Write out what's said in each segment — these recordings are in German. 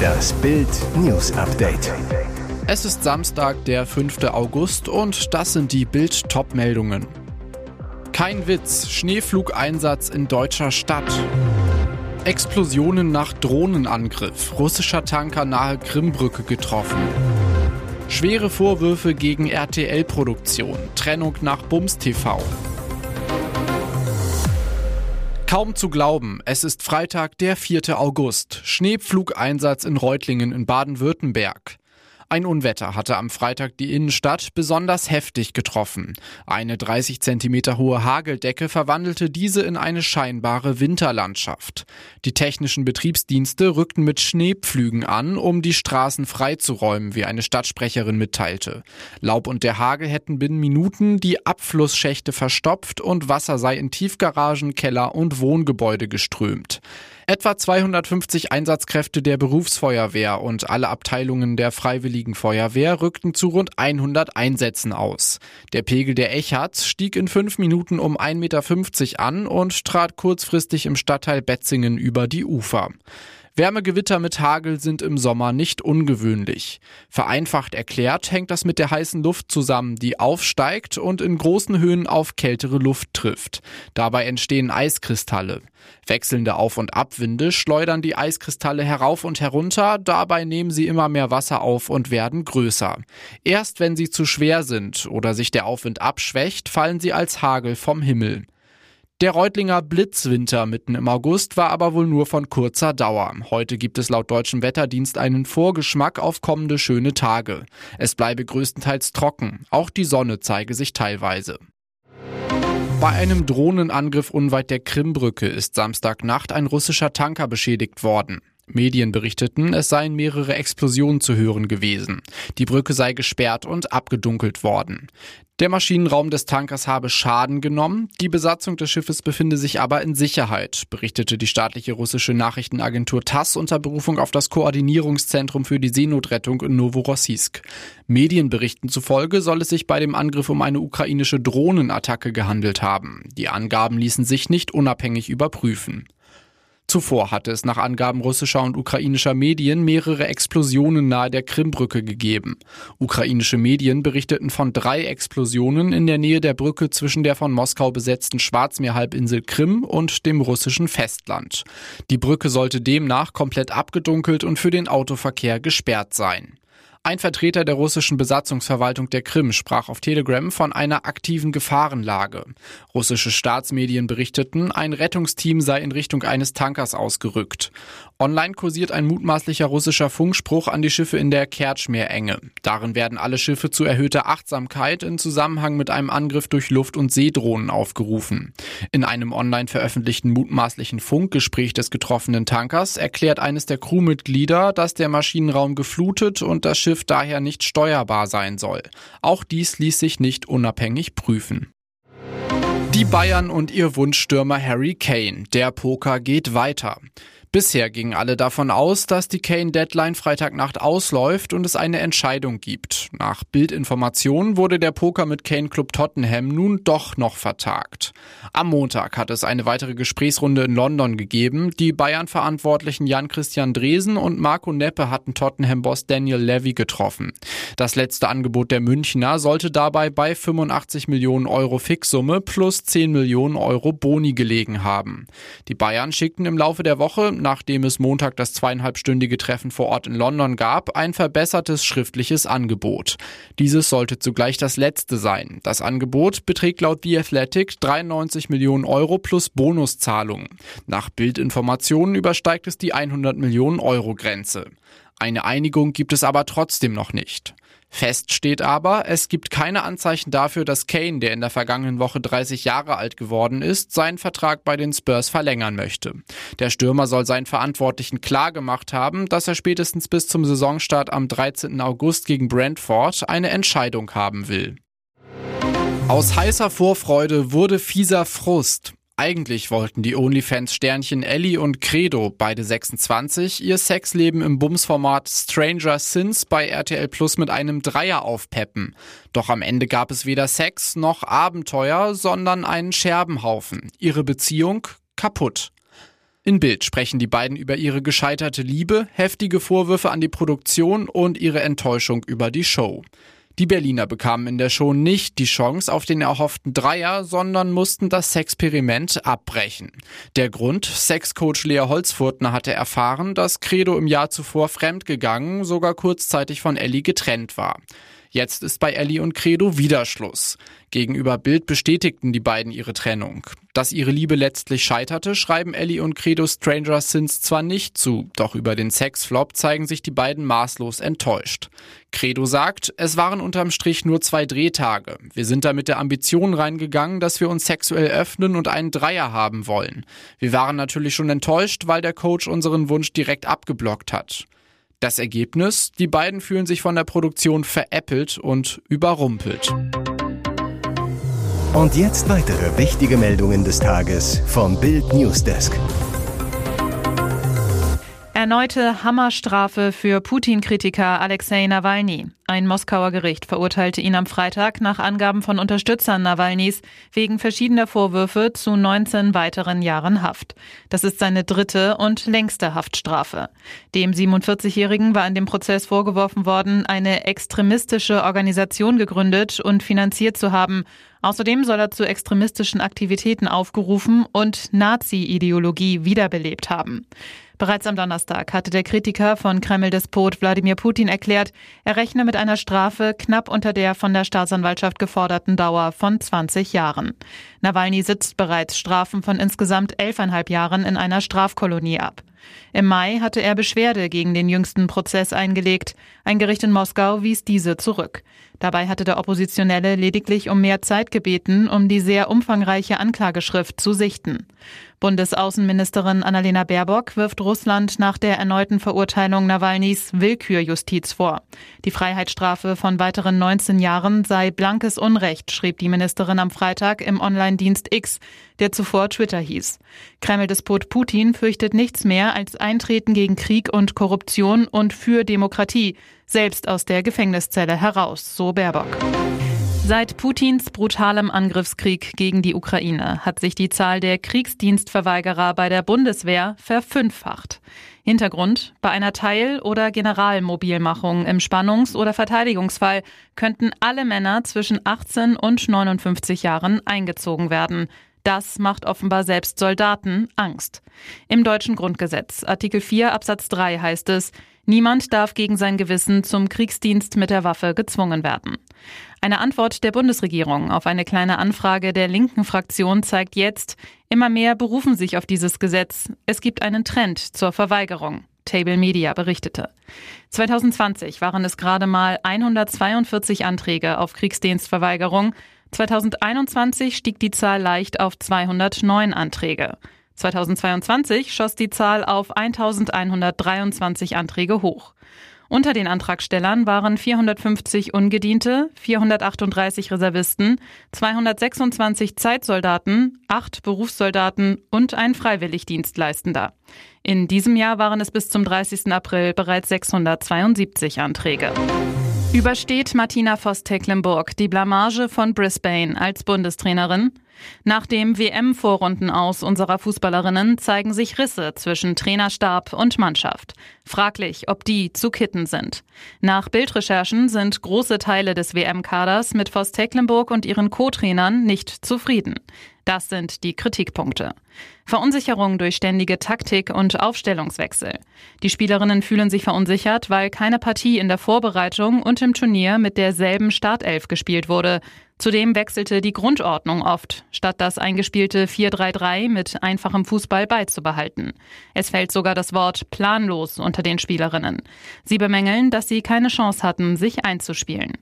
Das Bild News Update. Es ist Samstag, der 5. August und das sind die Bild Top-Meldungen. Kein Witz, Schneeflugeinsatz in deutscher Stadt. Explosionen nach Drohnenangriff, russischer Tanker nahe Krimbrücke getroffen. Schwere Vorwürfe gegen RTL-Produktion, Trennung nach Bums TV. Kaum zu glauben, es ist Freitag, der 4. August. Schneepflugeinsatz in Reutlingen in Baden-Württemberg. Ein Unwetter hatte am Freitag die Innenstadt besonders heftig getroffen. Eine 30 Zentimeter hohe Hageldecke verwandelte diese in eine scheinbare Winterlandschaft. Die technischen Betriebsdienste rückten mit Schneepflügen an, um die Straßen freizuräumen, wie eine Stadtsprecherin mitteilte. Laub und der Hagel hätten binnen Minuten die Abflussschächte verstopft und Wasser sei in Tiefgaragen, Keller und Wohngebäude geströmt. Etwa 250 Einsatzkräfte der Berufsfeuerwehr und alle Abteilungen der Freiwilligen Feuerwehr rückten zu rund 100 Einsätzen aus. Der Pegel der Echards stieg in fünf Minuten um 1,50 Meter an und trat kurzfristig im Stadtteil Betzingen über die Ufer. Wärmegewitter mit Hagel sind im Sommer nicht ungewöhnlich. Vereinfacht erklärt hängt das mit der heißen Luft zusammen, die aufsteigt und in großen Höhen auf kältere Luft trifft. Dabei entstehen Eiskristalle. Wechselnde Auf- und Abwinde schleudern die Eiskristalle herauf und herunter, dabei nehmen sie immer mehr Wasser auf und werden größer. Erst wenn sie zu schwer sind oder sich der Aufwind abschwächt, fallen sie als Hagel vom Himmel. Der Reutlinger Blitzwinter mitten im August war aber wohl nur von kurzer Dauer. Heute gibt es laut deutschem Wetterdienst einen Vorgeschmack auf kommende schöne Tage. Es bleibe größtenteils trocken, auch die Sonne zeige sich teilweise. Bei einem Drohnenangriff unweit der Krimbrücke ist Samstagnacht ein russischer Tanker beschädigt worden. Medien berichteten, es seien mehrere Explosionen zu hören gewesen. Die Brücke sei gesperrt und abgedunkelt worden. Der Maschinenraum des Tankers habe Schaden genommen, die Besatzung des Schiffes befinde sich aber in Sicherheit, berichtete die staatliche russische Nachrichtenagentur TASS unter Berufung auf das Koordinierungszentrum für die Seenotrettung in Novorossiysk. Medienberichten zufolge soll es sich bei dem Angriff um eine ukrainische Drohnenattacke gehandelt haben. Die Angaben ließen sich nicht unabhängig überprüfen. Zuvor hatte es nach Angaben russischer und ukrainischer Medien mehrere Explosionen nahe der Krimbrücke gegeben. Ukrainische Medien berichteten von drei Explosionen in der Nähe der Brücke zwischen der von Moskau besetzten Schwarzmeerhalbinsel Krim und dem russischen Festland. Die Brücke sollte demnach komplett abgedunkelt und für den Autoverkehr gesperrt sein. Ein Vertreter der russischen Besatzungsverwaltung der Krim sprach auf Telegram von einer aktiven Gefahrenlage. Russische Staatsmedien berichteten, ein Rettungsteam sei in Richtung eines Tankers ausgerückt. Online kursiert ein mutmaßlicher russischer Funkspruch an die Schiffe in der Kertschmeerenge. Darin werden alle Schiffe zu erhöhter Achtsamkeit in Zusammenhang mit einem Angriff durch Luft- und Seedrohnen aufgerufen. In einem online veröffentlichten mutmaßlichen Funkgespräch des getroffenen Tankers erklärt eines der Crewmitglieder, dass der Maschinenraum geflutet und das Schiff daher nicht steuerbar sein soll. Auch dies ließ sich nicht unabhängig prüfen. Die Bayern und ihr Wunschstürmer Harry Kane. Der Poker geht weiter. Bisher gingen alle davon aus, dass die Kane-Deadline Freitagnacht ausläuft und es eine Entscheidung gibt. Nach Bildinformationen wurde der Poker mit Kane Club Tottenham nun doch noch vertagt. Am Montag hat es eine weitere Gesprächsrunde in London gegeben. Die Bayern-Verantwortlichen Jan-Christian Dresen und Marco Neppe hatten Tottenham-Boss Daniel Levy getroffen. Das letzte Angebot der Münchner sollte dabei bei 85 Millionen Euro Fixsumme plus 10 Millionen Euro Boni gelegen haben. Die Bayern schickten im Laufe der Woche nachdem es Montag das zweieinhalbstündige Treffen vor Ort in London gab, ein verbessertes schriftliches Angebot. Dieses sollte zugleich das letzte sein. Das Angebot beträgt laut The Athletic 93 Millionen Euro plus Bonuszahlungen. Nach Bildinformationen übersteigt es die 100 Millionen Euro Grenze. Eine Einigung gibt es aber trotzdem noch nicht. Fest steht aber, es gibt keine Anzeichen dafür, dass Kane, der in der vergangenen Woche 30 Jahre alt geworden ist, seinen Vertrag bei den Spurs verlängern möchte. Der Stürmer soll seinen Verantwortlichen klargemacht haben, dass er spätestens bis zum Saisonstart am 13. August gegen Brentford eine Entscheidung haben will. Aus heißer Vorfreude wurde fieser Frust. Eigentlich wollten die OnlyFans-Sternchen Ellie und Credo, beide 26, ihr Sexleben im Bumsformat Stranger Sins bei RTL Plus mit einem Dreier aufpeppen. Doch am Ende gab es weder Sex noch Abenteuer, sondern einen Scherbenhaufen. Ihre Beziehung kaputt. In Bild sprechen die beiden über ihre gescheiterte Liebe, heftige Vorwürfe an die Produktion und ihre Enttäuschung über die Show. Die Berliner bekamen in der Show nicht die Chance auf den erhofften Dreier, sondern mussten das Sexperiment abbrechen. Der Grund? Sexcoach Lea Holzfurtner hatte erfahren, dass Credo im Jahr zuvor fremdgegangen, sogar kurzzeitig von Ellie getrennt war. Jetzt ist bei Ellie und Credo wieder Schluss. Gegenüber Bild bestätigten die beiden ihre Trennung. Dass ihre Liebe letztlich scheiterte, schreiben Ellie und Credo Stranger Sins zwar nicht zu, doch über den Sexflop zeigen sich die beiden maßlos enttäuscht. Credo sagt, es waren unterm Strich nur zwei Drehtage. Wir sind da mit der Ambition reingegangen, dass wir uns sexuell öffnen und einen Dreier haben wollen. Wir waren natürlich schon enttäuscht, weil der Coach unseren Wunsch direkt abgeblockt hat. Das Ergebnis? Die beiden fühlen sich von der Produktion veräppelt und überrumpelt. Und jetzt weitere wichtige Meldungen des Tages vom Bild Newsdesk. Erneute Hammerstrafe für Putin-Kritiker Alexei Nawalny. Ein Moskauer Gericht verurteilte ihn am Freitag nach Angaben von Unterstützern Nawalnys wegen verschiedener Vorwürfe zu 19 weiteren Jahren Haft. Das ist seine dritte und längste Haftstrafe. Dem 47-Jährigen war in dem Prozess vorgeworfen worden, eine extremistische Organisation gegründet und finanziert zu haben. Außerdem soll er zu extremistischen Aktivitäten aufgerufen und Nazi-Ideologie wiederbelebt haben. Bereits am Donnerstag hatte der Kritiker von Kreml-Despot Wladimir Putin erklärt, er rechne mit einer Strafe knapp unter der von der Staatsanwaltschaft geforderten Dauer von 20 Jahren. Nawalny sitzt bereits Strafen von insgesamt elfeinhalb Jahren in einer Strafkolonie ab. Im Mai hatte er Beschwerde gegen den jüngsten Prozess eingelegt. Ein Gericht in Moskau wies diese zurück. Dabei hatte der Oppositionelle lediglich um mehr Zeit gebeten, um die sehr umfangreiche Anklageschrift zu sichten. Bundesaußenministerin Annalena Baerbock wirft Russland nach der erneuten Verurteilung Nawalnys Willkürjustiz vor. Die Freiheitsstrafe von weiteren 19 Jahren sei blankes Unrecht, schrieb die Ministerin am Freitag im Online-Dienst X, der zuvor Twitter hieß. Kreml-Despot Putin fürchtet nichts mehr als Eintreten gegen Krieg und Korruption und für Demokratie, selbst aus der Gefängniszelle heraus, so Baerbock. Seit Putins brutalem Angriffskrieg gegen die Ukraine hat sich die Zahl der Kriegsdienstverweigerer bei der Bundeswehr verfünffacht. Hintergrund, bei einer Teil- oder Generalmobilmachung im Spannungs- oder Verteidigungsfall könnten alle Männer zwischen 18 und 59 Jahren eingezogen werden. Das macht offenbar selbst Soldaten Angst. Im deutschen Grundgesetz, Artikel 4 Absatz 3 heißt es, niemand darf gegen sein Gewissen zum Kriegsdienst mit der Waffe gezwungen werden. Eine Antwort der Bundesregierung auf eine kleine Anfrage der linken Fraktion zeigt jetzt, immer mehr berufen sich auf dieses Gesetz. Es gibt einen Trend zur Verweigerung. Table Media berichtete. 2020 waren es gerade mal 142 Anträge auf Kriegsdienstverweigerung. 2021 stieg die Zahl leicht auf 209 Anträge. 2022 schoss die Zahl auf 1123 Anträge hoch. Unter den Antragstellern waren 450 Ungediente, 438 Reservisten, 226 Zeitsoldaten, 8 Berufssoldaten und ein Freiwilligdienstleistender. In diesem Jahr waren es bis zum 30. April bereits 672 Anträge. Übersteht Martina Voss-Tecklenburg die Blamage von Brisbane als Bundestrainerin? Nach dem WM-Vorrunden aus unserer Fußballerinnen zeigen sich Risse zwischen Trainerstab und Mannschaft. Fraglich, ob die zu kitten sind. Nach Bildrecherchen sind große Teile des WM-Kaders mit Voss Tecklenburg und ihren Co-Trainern nicht zufrieden. Das sind die Kritikpunkte. Verunsicherung durch ständige Taktik und Aufstellungswechsel. Die Spielerinnen fühlen sich verunsichert, weil keine Partie in der Vorbereitung und im Turnier mit derselben Startelf gespielt wurde. Zudem wechselte die Grundordnung oft, statt das eingespielte 4-3-3 mit einfachem Fußball beizubehalten. Es fällt sogar das Wort planlos unter den Spielerinnen. Sie bemängeln, dass sie keine Chance hatten, sich einzuspielen.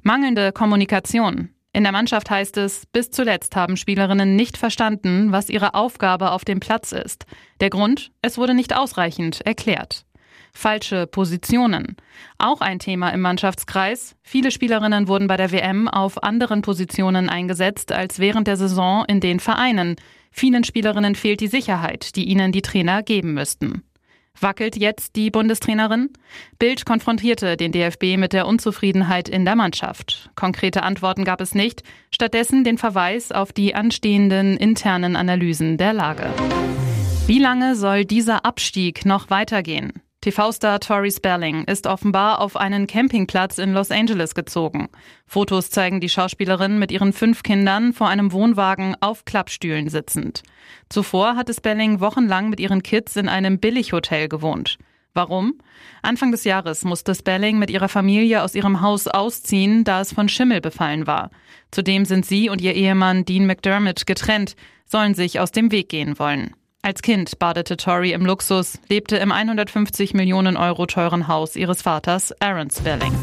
Mangelnde Kommunikation. In der Mannschaft heißt es, bis zuletzt haben Spielerinnen nicht verstanden, was ihre Aufgabe auf dem Platz ist. Der Grund, es wurde nicht ausreichend erklärt falsche Positionen. Auch ein Thema im Mannschaftskreis. Viele Spielerinnen wurden bei der WM auf anderen Positionen eingesetzt als während der Saison in den Vereinen. Vielen Spielerinnen fehlt die Sicherheit, die ihnen die Trainer geben müssten. Wackelt jetzt die Bundestrainerin? Bild konfrontierte den DFB mit der Unzufriedenheit in der Mannschaft. Konkrete Antworten gab es nicht, stattdessen den Verweis auf die anstehenden internen Analysen der Lage. Wie lange soll dieser Abstieg noch weitergehen? TV-Star Tori Spelling ist offenbar auf einen Campingplatz in Los Angeles gezogen. Fotos zeigen die Schauspielerin mit ihren fünf Kindern vor einem Wohnwagen auf Klappstühlen sitzend. Zuvor hatte Spelling wochenlang mit ihren Kids in einem Billighotel gewohnt. Warum? Anfang des Jahres musste Spelling mit ihrer Familie aus ihrem Haus ausziehen, da es von Schimmel befallen war. Zudem sind sie und ihr Ehemann Dean McDermott getrennt, sollen sich aus dem Weg gehen wollen. Als Kind badete Tori im Luxus, lebte im 150 Millionen Euro teuren Haus ihres Vaters Aaron Spelling.